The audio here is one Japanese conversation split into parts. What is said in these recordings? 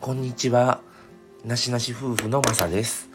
こんにちは。なしなし夫婦のまさです。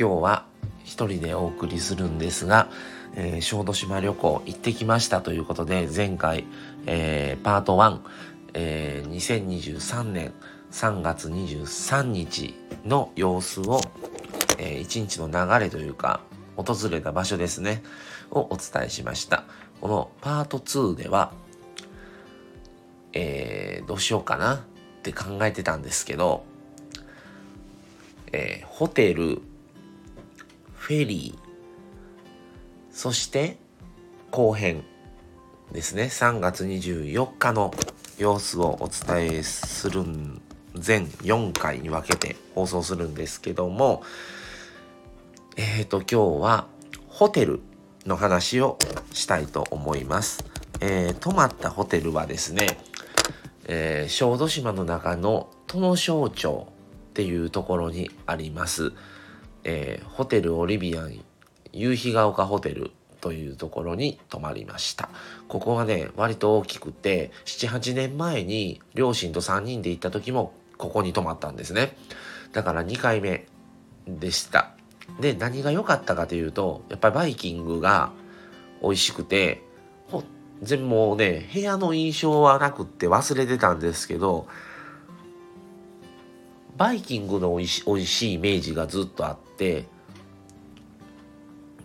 今日は一人でお送りするんですが、えー小豆島旅行行ってきましたということで、前回、えーパート1、えー2023年3月23日の様子を、えー一日の流れというか、訪れた場所ですね、をお伝えしました。このパート2では、えーどうしようかなって考えてたんですけど、えーホテル、フェリー、そして後編ですね。3月24日の様子をお伝えするん全4回に分けて放送するんですけども、えっ、と、今日はホテルの話をしたいと思います。えー泊まったホテルはですね、えー小豆島の中の殿庄町っていうところにあります、えーホテルオリビアン夕日が丘ホテルというところに泊まりました。ここはね割と大きくて78年前に両親と3人で行った時もここに泊まったんですね。だから2回目でした。で何が良かったかというとやっぱりバイキングが美味しくて全部もうね部屋の印象はなくって忘れてたんですけどバイキングの美味し美味しいイメージがずっとあって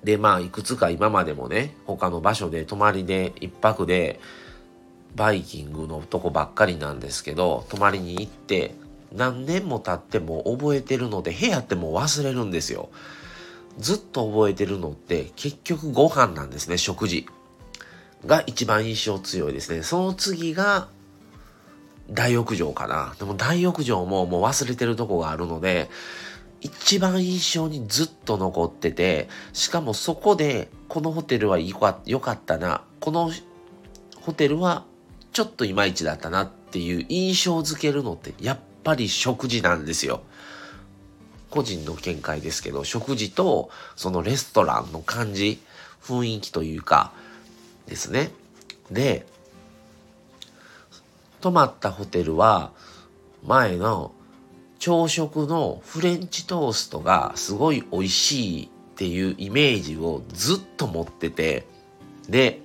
でまあいくつか今までもね他の場所で泊まりで一泊でバイキングのとこばっかりなんですけど泊まりに行って何年も経っても覚えてるので部屋ってもう忘れるんですよ。ずっと覚えてるのって結局ご飯なんですね食事。が一番印象強いですね。その次が大浴場かな。でも大浴場ももう忘れてるとこがあるので一番印象にずっと残っててしかもそこでこのホテルは良かったな。このホテルはちょっといまいちだったなっていう印象づけるのってやっぱり食事なんですよ。個人の見解ですけど食事とそのレストランの感じ雰囲気というかですね。で泊まったホテルは前の朝食のフレンチトーストがすごい美味しいっていうイメージをずっと持っててで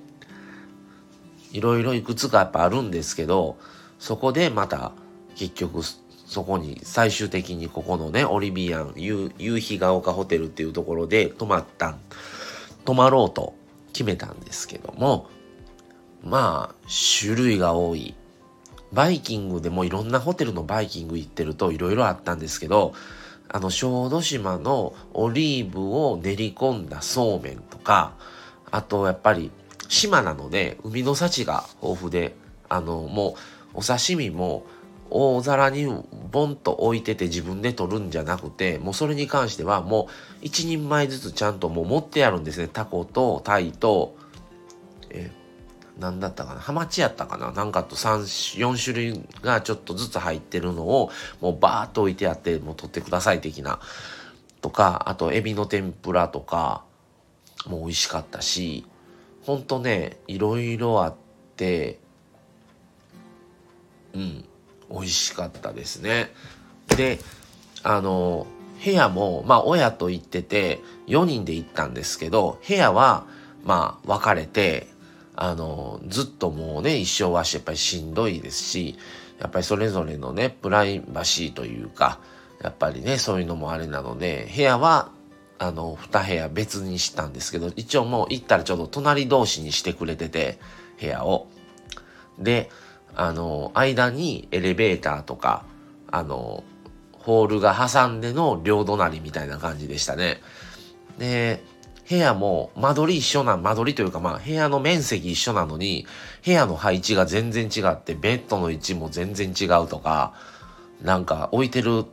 いろいろいくつかやっぱあるんですけどそこでまた結局そこに最終的にここのねオリビアン夕日が丘ホテルっていうところで泊まったん泊まろうと決めたんですけどもまあ種類が多い。バイキングでもいろんなホテルのバイキング行ってるといろいろあったんですけどあの小豆島のオリーブを練り込んだそうめんとかあとやっぱり島なので海の幸が豊富であのもうお刺身も大皿にボンと置いてて自分で取るんじゃなくてもうそれに関してはもう一人前ずつちゃんともう持ってあるんですね。タコとタイとえ何だったかな。ハマチやったかな。なんかと3 4種類がちょっとずつ入ってるのをもうバーッと置いてあってもう取ってください的な。とかあとエビの天ぷらとかもう美味しかったしほんとねいろいろあってうん。美味しかったですねであの部屋もまあ親と行ってて4人で行ったんですけど部屋はまあ分かれてあのずっともうね一生はやっぱりしんどいですしやっぱりそれぞれのねプライバシーというかやっぱりねそういうのもあれなので部屋はあの2部屋別にしたんですけど一応もう行ったらちょうど隣同士にしてくれてて部屋を。であの間にエレベーターとかあのホールが挟んでの両隣みたいな感じでしたね。で部屋も間取り一緒な間取りというかまあ部屋の面積一緒なのに部屋の配置が全然違ってベッドの位置も全然違うとかなんか置いてる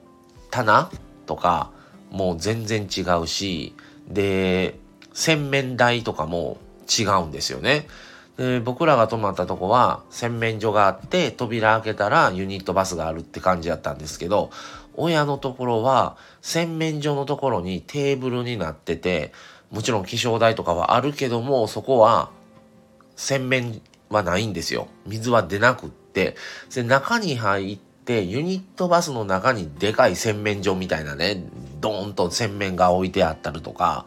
棚とかもう全然違うしで洗面台とかも違うんですよね。で僕らが泊まったとこは洗面所があって扉開けたらユニットバスがあるって感じだったんですけど親のところは洗面所のところにテーブルになっててもちろん気象台とかはあるけどもそこは洗面はないんですよ。水は出なくってで中に入って、ユニットバスの中にでかい洗面所みたいなね、ドーンと洗面が置いてあったりとか、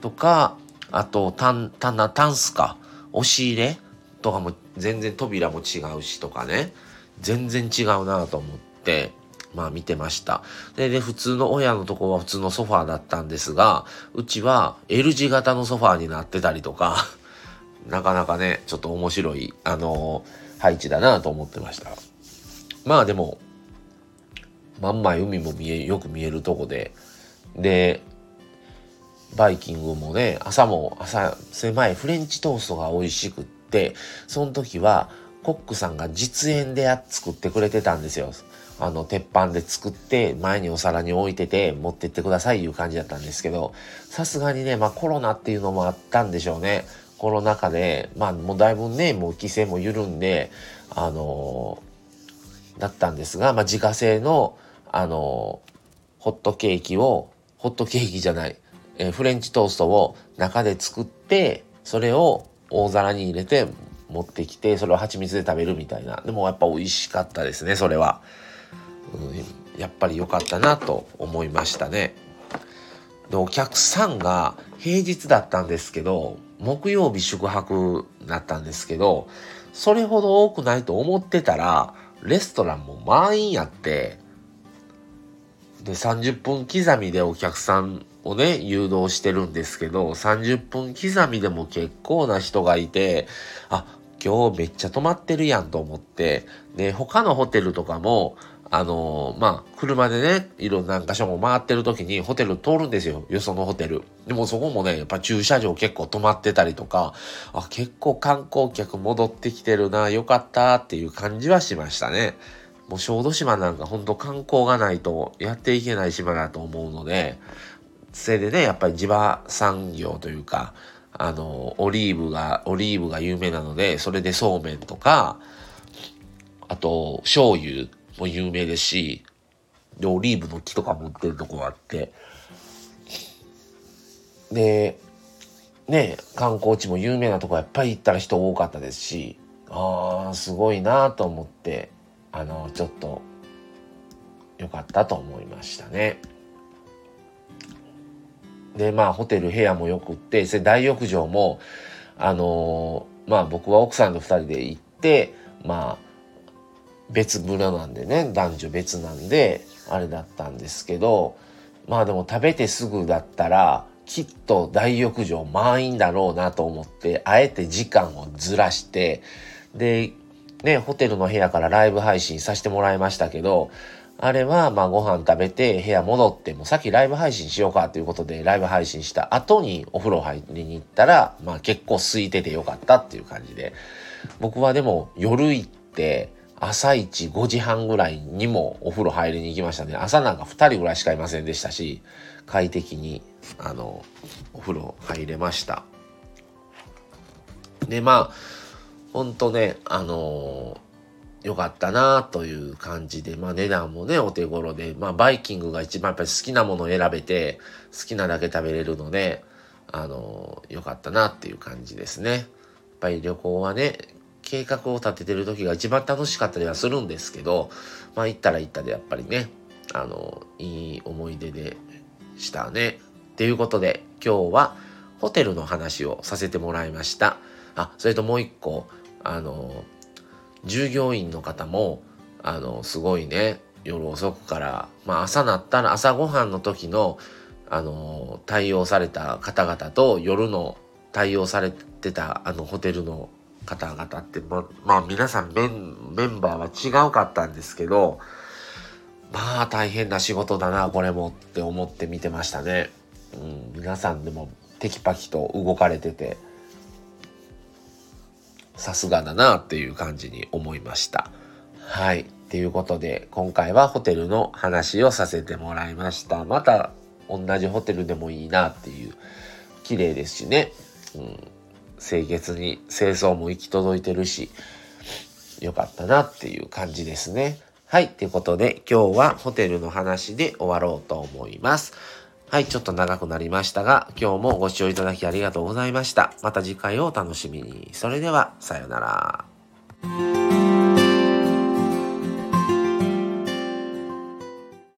とか、あと、タン、タナ、タンスか、押し入れとかも全然扉も違うしとかね、全然違うなと思って、まあ見てました。で、で、普通の親のとこは普通のソファーだったんですが、うちは L 字型のソファーになってたりとか、なかなかね、ちょっと面白い、あのー、配置だなと思ってました。まあでも、まんま海も見え、よく見えるとこで、で、バイキングもね、朝も、朝、狭いフレンチトーストが美味しくって、その時は、コックさんが実演で作ってくれてたんですよ。あの、鉄板で作って、前にお皿に置いてて、持ってってくださいいう感じだったんですけど、さすがにね、まあコロナっていうのもあったんでしょうね。コロナ禍で、まあもうだいぶね、もう規制も緩んで、あのー、だったんですが、まあ自家製の、あのー、ホットケーキを、ホットケーキじゃない、えー、フレンチトーストを中で作って、それを大皿に入れて持ってきて、それを蜂蜜で食べるみたいな。でもやっぱ美味しかったですね、それは。うん、やっぱり良かったなと思いましたね。で、お客さんが平日だったんですけど、木曜日宿泊だったんですけど、それほど多くないと思ってたら、レストランも満員やって、で、30分刻みでお客さんをね、誘導してるんですけど、30分刻みでも結構な人がいて、あ、今日めっちゃ泊まってるやんと思って、で、他のホテルとかも、あのー、まあ、車でね、いろんな箇所も回ってる時にホテル通るんですよ。よそのホテル。でもそこもね、やっぱ駐車場結構止まってたりとか、あ、結構観光客戻ってきてるな、よかったっていう感じはしましたね。もう小豆島なんかほんと観光がないとやっていけない島だと思うので、それでね、やっぱり地場産業というか、あの、オリーブが、オリーブが有名なので、それでそうめんとか、あと、醤油も有名ですし、で、オリーブの木とか持ってるとこがあって、で、ね、観光地も有名なとこやっぱり行ったら人多かったですし、ああ、すごいなと思って、あの、ちょっと、良かったと思いましたね。で、まあ、ホテル部屋もよくって、それ大浴場も、あのー、まあ、僕は奥さんと二人で行って、まあ、別風呂なんでね男女別なんであれだったんですけどまあでも食べてすぐだったらきっと大浴場満員だろうなと思ってあえて時間をずらしてでねホテルの部屋からライブ配信させてもらいましたけどあれはまあご飯食べて部屋戻ってもうさっきライブ配信しようかということでライブ配信した後にお風呂入りに行ったらまあ結構空いててよかったっていう感じで僕はでも夜行って朝一5時半ぐらいにもお風呂入りに行きましたね。朝なんか2人ぐらいしかいませんでしたし、快適に、あの、お風呂入れました。で、まあ、ほんとね、あのー、よかったなという感じで、まあ値段もね、お手頃で、まあバイキングが一番やっぱり好きなものを選べて、好きなだけ食べれるので、あのー、よかったなっていう感じですね。やっぱり旅行はね、計画を立ててる時が一番楽しかったりはするんですけど、まあ行ったら行ったでやっぱりね、あの、いい思い出でしたね。っていうことで今日はホテルの話をさせてもらいました。あ、それともう一個、あの、従業員の方も、あの、すごいね、夜遅くから、まあ朝なったら朝ごはんの時の、あの、対応された方々と夜の対応されてたあのホテルの方々って、ま、まあ皆さんメンメンバーは違うかったんですけど、まあ大変な仕事だな、これもって思って見てましたね。うん、皆さんでもテキパキと動かれてて、さすがだなっていう感じに思いました。はい。っていうことで、今回はホテルの話をさせてもらいました。また同じホテルでもいいなっていう、綺麗ですしね。うん清潔に清掃も行き届いてるし、よかったなっていう感じですね。はい。ということで、今日はホテルの話で終わろうと思います。はい、ちょっと長くなりましたが、今日もご視聴いただきありがとうございました。また次回をお楽しみに。それでは、さようなら。